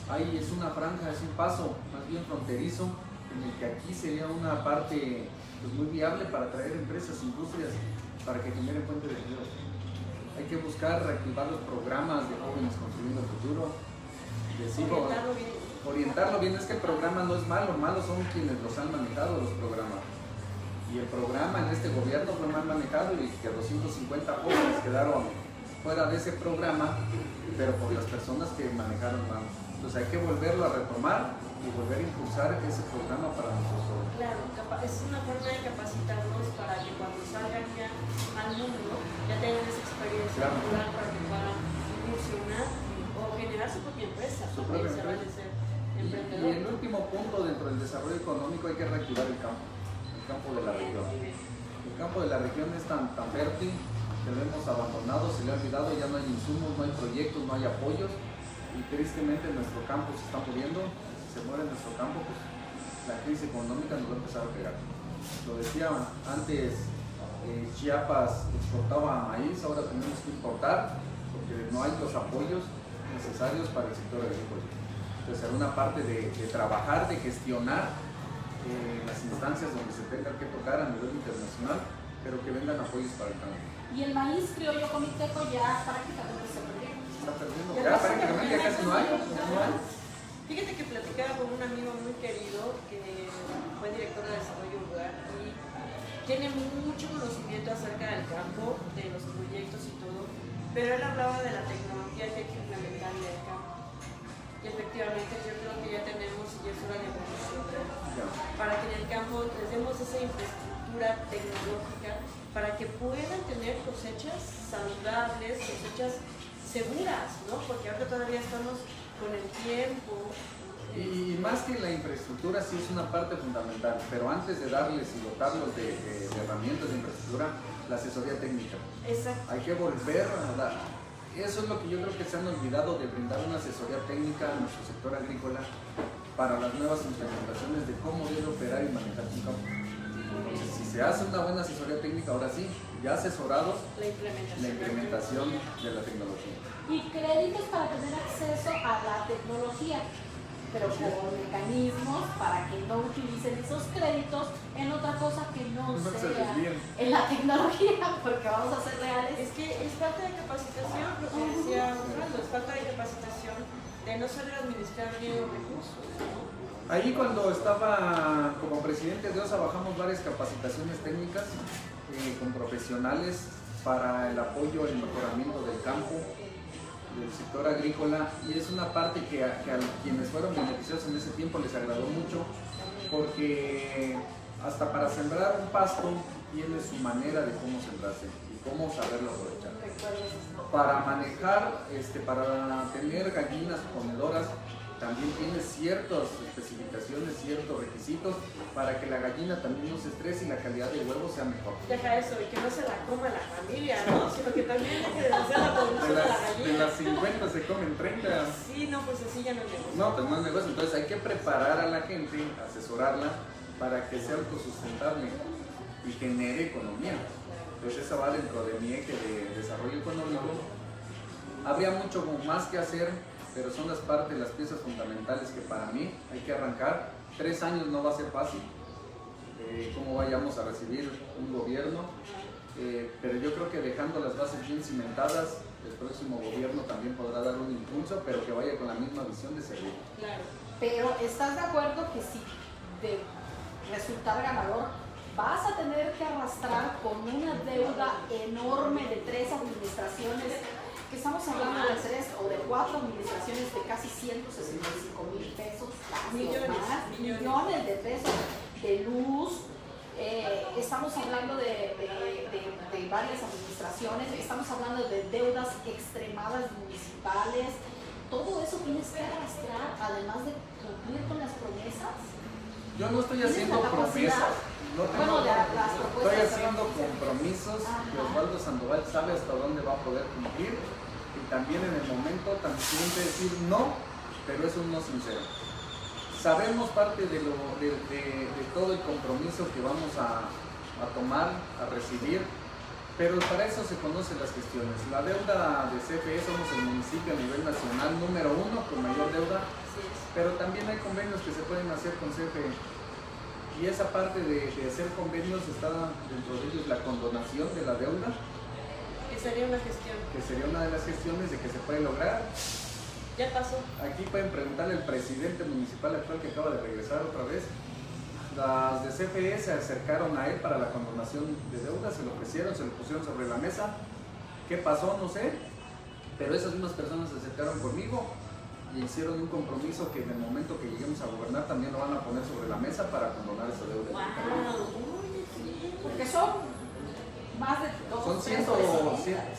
Ahí es una franja, es un paso más bien fronterizo en el que aquí sería una parte pues, muy viable para traer empresas, industrias, para que generen fuentes de empleo. Hay que buscar reactivar los programas de jóvenes construyendo el futuro. Digo, Orientarlo bien. orientarlo bien, es que el programa no es malo, malos son quienes los han manejado los programas. Y el programa en este gobierno fue mal manejado y que 250 jóvenes quedaron fuera de ese programa, pero por las personas que manejaron mal. Entonces hay que volverlo a retomar y volver a impulsar ese programa para jóvenes. Claro, es una forma de capacitarnos para que cuando salgan ya al mundo ya tengan esa experiencia Claro. cultural para que puedan incursionar o generar su propia empresa. Su propia empresa. ser Y, y el último punto dentro del desarrollo económico hay que reactivar el campo, el campo de la región. El campo de la región es tan, tan fértil que lo hemos abandonado, se le ha olvidado, ya no hay insumos, no hay proyectos, no hay apoyos y tristemente nuestro campo se está muriendo. Si se muere nuestro campo, pues la crisis económica nos va a empezar a pegar. Lo decía antes eh, Chiapas exportaba maíz, ahora tenemos que importar porque no hay los apoyos necesarios para el sector agrícola. Entonces, será una parte de, trabajar, de gestionar eh, las instancias donde se tenga que tocar a nivel internacional, pero que vengan apoyos para el campo. Y el maíz criollo comiteco ya prácticamente. Se está perdiendo, Ya ya casi prácticamente ya casi no hay. Fíjate que platicaba con un amigo muy querido que fue director de desarrollo rural y tiene mucho conocimiento acerca del campo, de los proyectos y todo, pero él hablaba de la tecnología que hay que implementar en el campo. Y efectivamente yo creo que ya tenemos y es hora de evolucionar para que en el campo les demos esa infraestructura tecnológica para que puedan tener cosechas saludables, cosechas seguras, ¿no? Porque ahora todavía estamos con el tiempo. Y más que la infraestructura sí es una parte fundamental, pero antes de darles y dotarlos de, de- de herramientas de infraestructura, la asesoría técnica. Exacto. Hay que volver a dar. Eso es lo que yo creo que se han olvidado de brindar una asesoría técnica a nuestro sector agrícola para las nuevas implementaciones de cómo debe operar y manejar un campo. Entonces, si se hace una buena asesoría técnica, ahora sí, ya asesorados, La implementación. la implementación de la tecnología. Y créditos para tener acceso a la tecnología, pero con mecanismos para que no utilicen esos créditos en otra cosa que no, No se sea en la tecnología, [LAUGHS] porque vamos a ser reales. Es que es falta de capacitación, lo que decía Orlando, es falta de capacitación de no saber administrar bien los recursos. ¿no? Ahí cuando estaba como presidente de OSA bajamos varias capacitaciones técnicas eh, con profesionales para el apoyo, el mejoramiento del campo, del sector agrícola. Y es una parte que a, quienes fueron beneficiados en ese tiempo les agradó mucho porque hasta para sembrar un pasto tiene su manera de cómo sembrarse y cómo saberlo aprovechar. Para manejar, este, para tener gallinas ponedoras, también tiene ciertas especificaciones, ciertos requisitos para que la gallina también no se estrese y la calidad del huevo sea mejor. Deja eso y que no se la coma la familia, ¿no? Sino que también hay que la De producción de la las, de gallina. las 50 se comen 30. Sí, no, pues así ya no es negocio. No, pues no es negocio. Entonces hay que preparar a la gente, asesorarla para que sea autosustentable y genere economía. Entonces eso va dentro de mi eje de desarrollo económico. Habría mucho más que hacer, pero son las partes, las piezas fundamentales que para mí hay que arrancar. Tres años no va a ser fácil, eh, cómo vayamos a recibir un gobierno, eh, pero yo creo que dejando las bases bien cimentadas, el próximo gobierno también podrá dar un impulso, pero que vaya con la misma visión de servir. Claro. Pero ¿estás de acuerdo que si de resultar ganador vas a tener que arrastrar con una deuda enorme de tres administraciones, estamos hablando de tres o de cuatro administraciones de casi 165 mil pesos, Millones, más, millones. millones de pesos de luz? eh, estamos hablando de, de- de- de varias administraciones, estamos hablando de deudas extremadas municipales, todo eso tienes que arrastrar, además de cumplir con las promesas. Yo no estoy ¿Tienes haciendo promesas. No tengo- Bueno, las estoy propuestas, haciendo compromisos que. Osvaldo Sandoval sabe hasta dónde va a poder cumplir también en el momento también que decir no, pero es un no sincero. Sabemos parte de, lo, de, de- de todo el compromiso que vamos a, a tomar, a recibir, pero para eso se conocen las gestiones. La deuda de CFE somos el municipio a nivel nacional número uno con mayor deuda pero también hay convenios que se pueden hacer con CFE. Y esa parte de, de hacer convenios está dentro de ellos la condonación de la deuda, Que sería una gestión. que sería una de las gestiones de que se puede lograr. Ya pasó. Aquí pueden preguntarle al presidente municipal actual que acaba de regresar otra vez. Las de CFE se acercaron a él para la condonación de deuda, se lo ofrecieron, se lo pusieron sobre la mesa. ¿Qué pasó? No sé. Pero esas mismas personas se acercaron conmigo y hicieron un compromiso que en el momento que lleguemos a gobernar también lo van a poner sobre la mesa para condonar esa deuda. Wow. Porque son más de dos, Son, ciento,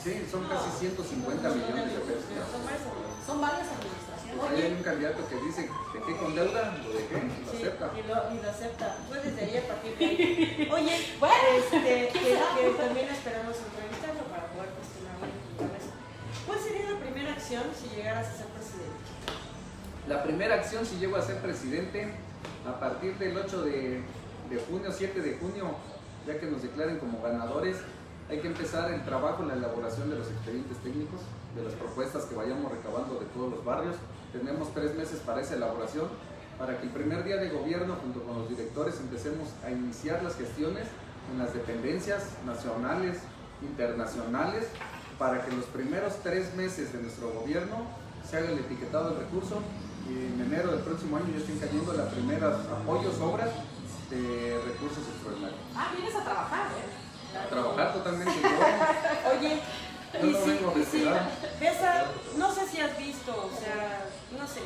sí, son casi 150 millones de pesos. Son. Son varias administraciones. Ahí hay un candidato que dice, ¿dejé con deuda? Lo dejé, lo Sí, acepta. y lo, y lo acepta. Fue desde ahí a partir de ahí. Oye, Bueno, este, que, que también esperamos entrevistarlo para poder cuestionarlo y preguntarle eso. ¿Cuál sería la primera acción si llegaras a ser presidente? La primera acción si llego a ser presidente, a partir del 8 de, de junio, 7 de junio, ya que nos declaren como ganadores, hay que empezar el trabajo en la elaboración de los expedientes técnicos, de las propuestas que vayamos recabando de todos los barrios. Tenemos tres meses para esa elaboración, para que el primer día de gobierno, junto con los directores, empecemos a iniciar las gestiones en las dependencias nacionales, internacionales, para que los primeros tres meses de nuestro gobierno se haga el etiquetado del recurso y en enero del próximo año ya estén cayendo las primeras apoyos, obras de recursos extraordinarios. Ah, vienes a trabajar, ¿eh? A trabajar totalmente. [LAUGHS] Oye, Yo y no si, vengo de y si- ciudad. ves a- no sé si has visto, o sea, no sé,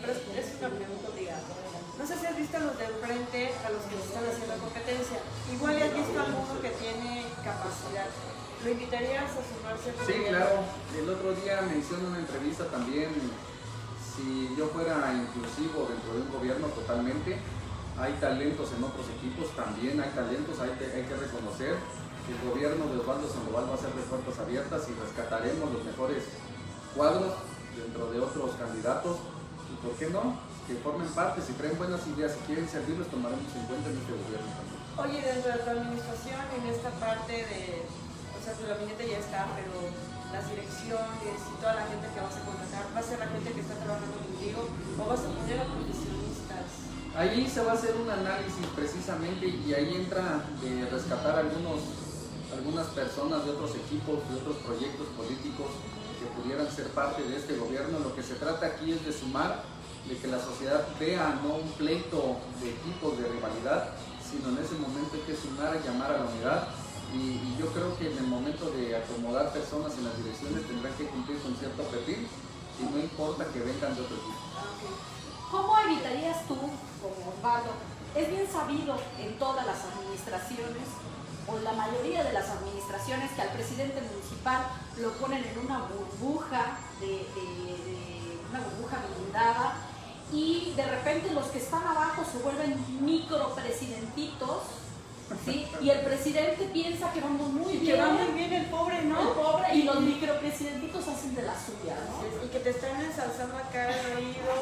pero es, una pregunta obligada. No sé si has visto a los de enfrente, a los que se están haciendo competencia. Igual has visto a alguno que tiene capacidad. ¿Lo invitarías a sumarse? Sí, claro. El otro día me hicieron una entrevista también. Si yo fuera inclusivo dentro de un gobierno totalmente, hay talentos en otros equipos también, hay talentos, hay que, hay que reconocer. El gobierno de Osvaldo Sandoval va a ser de puertas abiertas y rescataremos los mejores cuadros dentro de otros candidatos. ¿Y por qué no? Que formen parte, si traen buenas ideas, si quieren servir, los tomaremos en cuenta en este gobierno también. Oye, dentro de tu administración, en esta parte de, o sea, tu gabinete ya está, pero las direcciones y toda la gente que vas a contratar, ¿va a ser la gente que está trabajando contigo o vas a poner a? Ahí se va a hacer un análisis precisamente y ahí entra de rescatar algunos, algunas personas de otros equipos, de otros proyectos políticos que pudieran ser parte de este gobierno. Lo que se trata aquí es de sumar, de que la sociedad vea no un pleito de equipos de rivalidad, sino en ese momento hay que sumar llamar a la unidad. Y, yo creo que en el momento de acomodar personas en las direcciones tendrán que cumplir con cierto perfil y no importa que vengan de otro equipo. ¿Cómo evitarías tú, como Osvaldo? Es bien sabido en todas las administraciones, o la mayoría de las administraciones, que al presidente municipal lo ponen en una burbuja, de- una burbuja blindada, y de repente los que están abajo se vuelven micropresidentitos, ¿sí? Y el presidente piensa que vamos muy Y que bien, va muy bien el pobre, el ¿no? pobre, y los micropresidentitos hacen de la suya, ¿no? Y que te están ensalzando acá el oído,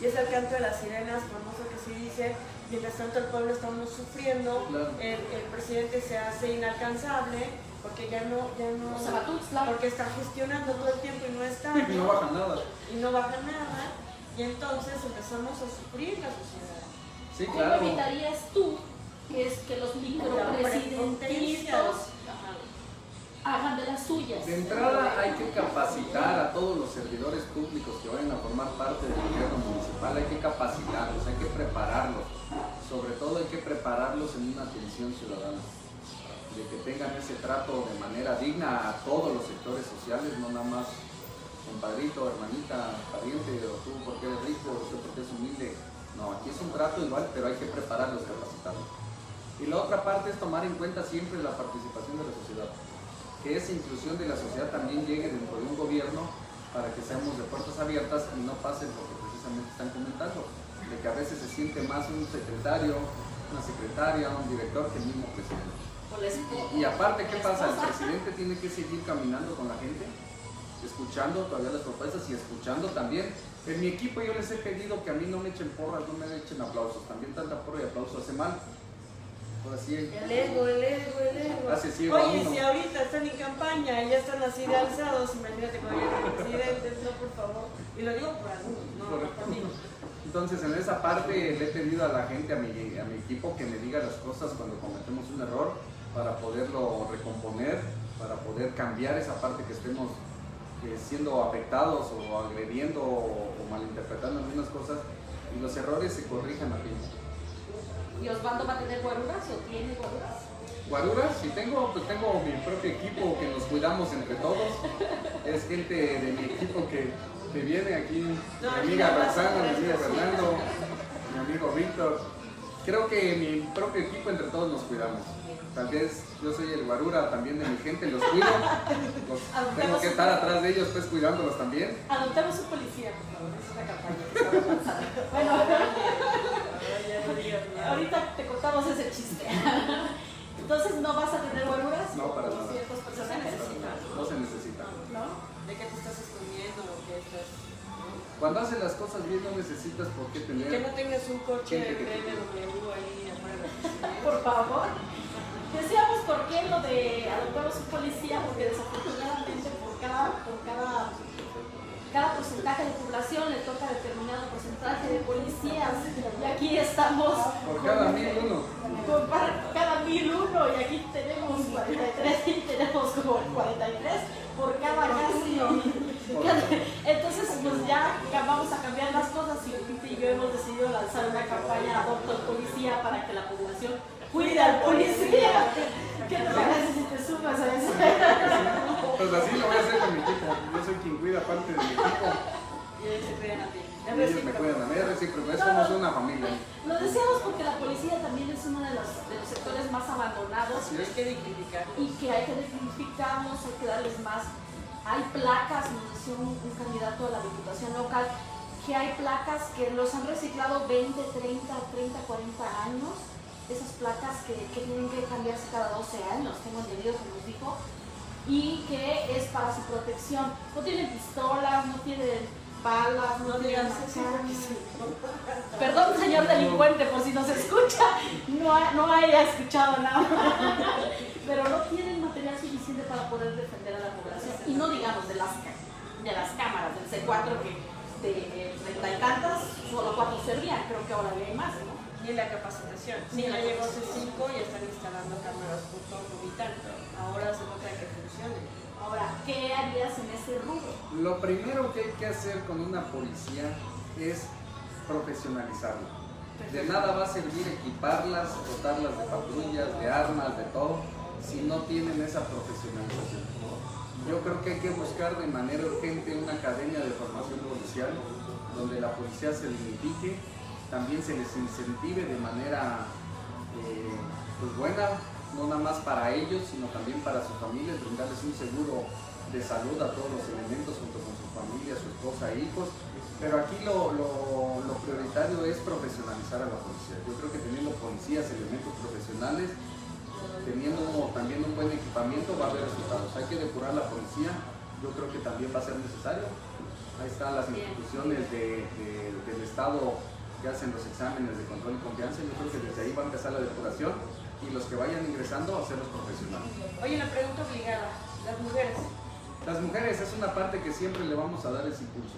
y es el canto de las sirenas, famoso que sí dice, mientras tanto el pueblo estamos sufriendo, Claro. el, el presidente se hace inalcanzable, porque ya no, ya no, Se va a Tuxtla. porque está gestionando todo el tiempo y no está, [LAUGHS] Y no baja nada. y no baja nada, y entonces empezamos a sufrir la sociedad. Sí, ¿Cómo claro. evitarías tú es que los micropresidentitos hagan de las suyas? De entrada hay que capacitar a todos los servidores públicos que vayan a formar parte del gobierno municipal, hay que capacitarlos, hay que prepararlos. Sobre todo hay que prepararlos en una atención ciudadana, de que tengan ese trato de manera digna a todos los sectores sociales, no nada más compadrito, hermanita, pariente, o tú porque eres rico, o tú porque eres humilde. No, aquí es un trato igual, pero hay que prepararlos, capacitarlos. Y la otra parte es tomar en cuenta siempre la participación de la sociedad que esa inclusión de la sociedad también llegue dentro de un gobierno para que seamos de puertas abiertas y no pase lo que precisamente están comentando, de que a veces se siente más un secretario, una secretaria, un director que el mismo presidente. Y aparte, ¿qué pasa? El presidente tiene que seguir caminando con la gente, escuchando todavía las propuestas y escuchando también. En mi equipo yo les he pedido que a mí no me echen porras, no me echen aplausos. También tanta porra y aplauso hace mal. Ahora sí, El ego, el ego, el ego. Hace ciego Oye, si ahorita están en campaña y ya están así de alzados, imagínate cuando llegue el presidente, no, por favor. Y lo digo por algunos, no, no por mí. Entonces, en esa parte le he pedido a la gente, a mi, a mi equipo, que me diga las cosas cuando cometemos un error para poderlo recomponer, para poder cambiar esa parte que estemos eh, siendo afectados o agrediendo o, o malinterpretando algunas cosas y los errores se corrijan a tiempo. ¿Y Osvaldo va a tener guaruras o tiene guaruras? Guaruras, si tengo, pues tengo mi propio equipo que nos cuidamos entre todos. [LAUGHS] Es gente de mi equipo que, que viene aquí, No, mi amiga no Roxana, mi amigo sí. Fernando, mi amigo Víctor. Creo que mi propio equipo entre todos nos cuidamos. Tal vez yo soy el guarura también de mi gente, los cuido. [LAUGHS] Los- tengo que estar atrás de ellos, pues cuidándolos también. Adoptemos un policía, por favor. Es una campaña que. Bueno, Ay, ya no digas nada. Ahorita te contamos ese chiste. [LAUGHS] Entonces, ¿no vas a tener guaruras? No, para nada. ciertos No se personajes? necesita. No se necesita. ¿No? ¿De qué te estás escondiendo o qué estás? Cuando haces las cosas bien no necesitas por qué Y que no tener... tengas un coche te BMW ahí afuera de. [LAUGHS] Por favor. Decíamos por qué lo de adoptar a su policía, porque desafortunadamente por cada, por cada, cada porcentaje de población le toca determinado porcentaje de policías. Y aquí estamos. Por cada mil uno. Por para- cada mil uno, y aquí tenemos 43 y tenemos como 43 por cada casi. Entonces, pues ya vamos a cambiar las cosas y yo hemos decidido lanzar una campaña Adopta al Policía para que la población cuide al policía. ¿Qué te parece si te sumas a eso? Pues así lo voy a hacer con mi equipo. Yo soy quien cuida parte de mi equipo. Y ellos se cuidan a ti. Y ellos me cuidan a mí, es recíproco. Es somos una familia. Lo deseamos porque la policía también es uno de los, de los sectores más abandonados Así Hay que dignificar. y que hay que dignificarlos, hay que darles más. Hay placas, nos decía un, un candidato a la diputación local, que hay placas que los han reciclado 20, 30, 30, 40 años. Esas placas que, que tienen que cambiarse cada 12 años, tengo entendido que nos dijo, y que es para su protección. No tienen pistolas, no tienen balas, no, No tienen. [LAUGHS] Perdón, señor delincuente, por si nos escucha, no, ha- no haya escuchado nada. [LAUGHS] Pero no tienen material suficiente para poder defender a la población. Y no digamos de las, de las cámaras del C4 que de treinta y tantas, solo cuatro servían, creo que ahora ya hay más, ¿no? Ni la capacitación. Sí, ya llegó capacitación. C5 y están instalando cámaras por todo Comitán. Ahora se de que funcione. Ahora, ¿qué harías en ese rubro? Lo primero que hay que hacer con una policía es profesionalizarla. De nada va a servir equiparlas, dotarlas de patrullas, de armas, de todo, si no tienen esa profesionalización. Yo creo que hay que buscar de manera urgente una academia de formación policial donde la policía se dignifique, también se les incentive de manera eh, pues buena, no nada más para ellos, sino también para sus familias, brindarles un seguro de salud a todos los elementos junto con su familia, su esposa e hijos. Pero aquí lo, lo- lo prioritario es profesionalizar a la policía. Yo creo que teniendo policías, elementos profesionales, teniendo también un buen equipamiento va a haber resultados. Hay que depurar la policía, yo creo que también va a ser necesario. Ahí están las instituciones de- de- del Estado que hacen los exámenes de control y confianza. Yo creo que desde ahí va a empezar la depuración y los que vayan ingresando a ser los profesionales. Oye, la pregunta obligada. Las mujeres. Las mujeres es una parte que siempre le vamos a dar ese impulso.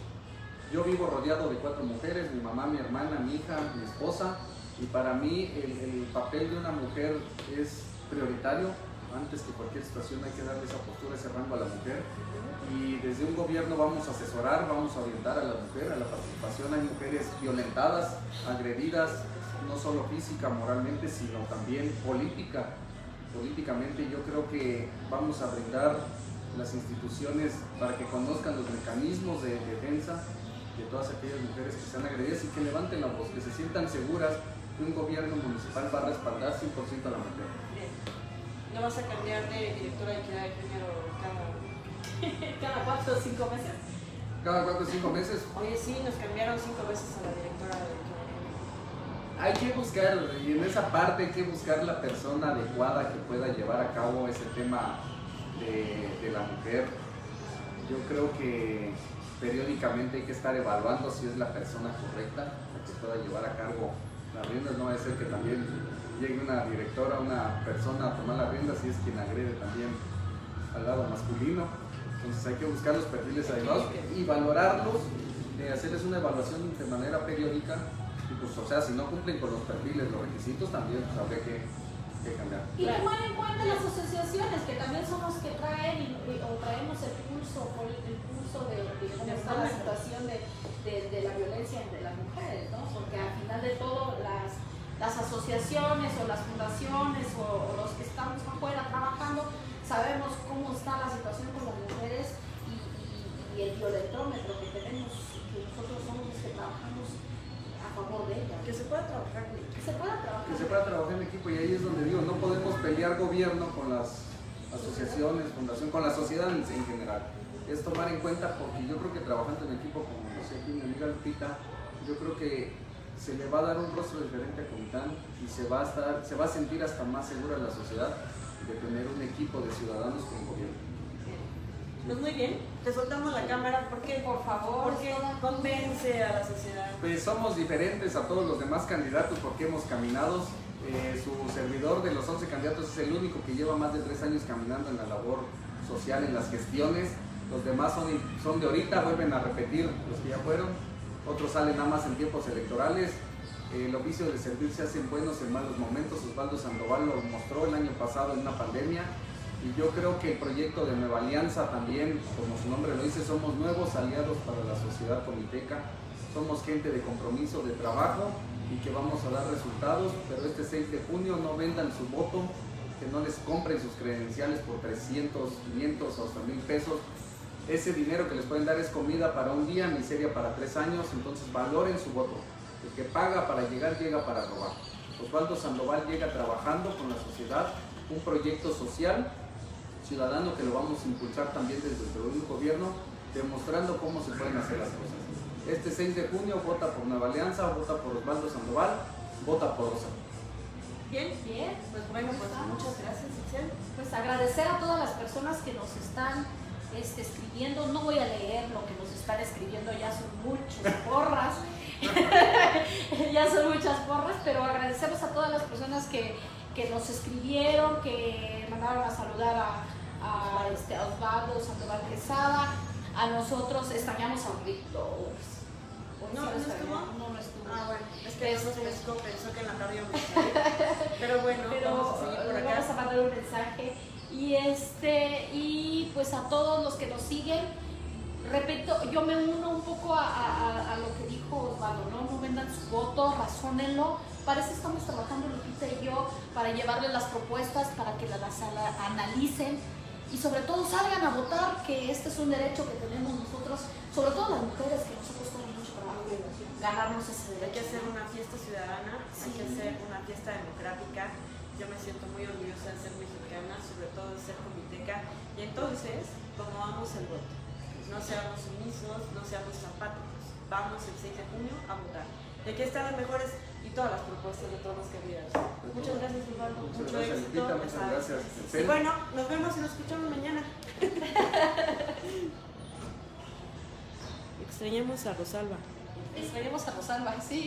Yo vivo rodeado de cuatro mujeres, mi mamá, mi hermana, mi hija, mi esposa, y para mí el, el papel de una mujer es prioritario. Antes que cualquier situación hay que darle esa postura, ese rango a la mujer. Y desde un gobierno vamos a asesorar, vamos a orientar a la mujer, a la participación. Hay mujeres violentadas, agredidas, no solo física, moralmente, sino también política. Políticamente yo creo que vamos a brindar las instituciones para que conozcan los mecanismos de defensa de todas aquellas mujeres que sean agredidas y que levanten la voz, que se sientan seguras que un gobierno municipal va a respaldar 100% a la mujer. No vas a cambiar de directora de equidad de género cada. [LAUGHS] Cada cuatro o cinco meses. Cada cuatro o cinco meses Oye, sí, nos cambiaron cinco veces a la directora de equidad de género. hay que buscar, y en esa parte hay que buscar la persona adecuada que pueda llevar a cabo ese tema de, de la mujer. Yo creo que periódicamente hay que estar evaluando si es la persona correcta la que pueda llevar a cargo las riendas. No va a ser que también llegue una directora, una persona a tomar las riendas y es quien agrede también al lado masculino. Entonces hay que buscar los perfiles adecuados y valorarlos, eh, hacerles una evaluación de manera periódica. Y pues, o sea, si no cumplen con los perfiles, los requisitos, también pues, habría que, que cambiar. Y tomar en cuenta las asociaciones que también son los que traen y, o traemos el pol- el pulso de, de cómo está la situación de, de- de la violencia entre las mujeres, ¿no? Porque al final de todo las, las asociaciones o las fundaciones o, o los que estamos afuera trabajando sabemos cómo está la situación con las mujeres y, y- y el violentómetro que tenemos, que nosotros somos los que trabajamos a favor de ellas. Que se pueda trabajar. Nick. Que se pueda trabajar. Que se pueda trabajar en equipo y ahí es donde digo, no podemos pelear gobierno con las asociaciones, fundación, con la sociedad en, en general. Es tomar en cuenta porque yo creo que trabajando en equipo, como decía aquí mi amiga Lupita, yo creo que se le va a dar un rostro diferente a Comitán y se va a estar, se va a sentir hasta más segura la sociedad de tener un equipo de ciudadanos con gobierno. Pues muy bien, te soltamos la cámara porque, Por favor, porque convence a la sociedad. Pues somos diferentes a todos los demás candidatos porque hemos caminado. Eh, su servidor de los 11 candidatos es el único que lleva más de tres años caminando en la labor social, en las gestiones. Los demás son, son de ahorita, vuelven a repetir los que ya fueron. Otros salen nada más en tiempos electorales. El oficio de servir se hace en buenos en malos momentos. Osvaldo Sandoval lo mostró el año pasado en una pandemia. Y yo creo que el proyecto de Nueva Alianza también, como su nombre lo dice, somos nuevos aliados para la sociedad comiteca. Somos gente de compromiso, de trabajo y que vamos a dar resultados, pero este 6 de junio no vendan su voto, que no les compren sus credenciales por 300, 500 o hasta mil pesos. Ese dinero que les pueden dar es comida para un día, miseria para tres años, entonces valoren su voto. El que paga para llegar, llega para robar. Osvaldo Sandoval llega trabajando con la sociedad, un proyecto social, ciudadano que lo vamos a impulsar también desde el gobierno, demostrando cómo se pueden hacer las cosas. Este 6 de junio vota por Nueva Alianza, vota por Osvaldo Sandoval, vota por Rosa. Bien, bien, pues bueno, pues muchas gracias, Excel. Pues agradecer a todas las personas que nos están este, escribiendo. No voy a leer lo que nos están escribiendo, ya son muchas porras. [LAUGHS] ya son muchas porras, pero agradecemos a todas las personas que, que nos escribieron, que mandaron a saludar a, a, este, a Osvaldo Sandoval Quesada. A nosotros extrañamos a Rito. No, ¿no estuvo? No, no estuvo. Ah, bueno, es que nos Este- pensó que en la [LAUGHS] salir. Pero bueno, pero vamos a seguir por acá. vamos a mandar un mensaje y este y pues a todos los que nos siguen repito yo me uno un poco a, a- a lo que dijo Osvaldo no no vendan su voto razónenlo. Para eso estamos trabajando Lupita y yo para llevarles las propuestas para que las analicen. Y sobre todo salgan a votar que este es un derecho que tenemos nosotros sobre todo las mujeres que nosotros tenemos mucho trabajo. Ganarnos ese Hay que derecho hacer una fiesta ciudadana, hay que Sí. hacer una fiesta democrática. Yo me siento muy orgullosa de ser mexicana, sobre todo de ser comiteca. Y entonces, promovamos el voto. No seamos sumisos, no seamos apáticos. Vamos el 6 de junio a votar. Y aquí están las mejores y todas las propuestas de todos los candidatos. Muchas gracias. Muchas Mucho gracias, éxito. Muchas gracias, Y bueno, nos vemos y nos escuchamos mañana. [LAUGHS] Extrañamos a Rosalba. Extrañamos a Rosalba, sí.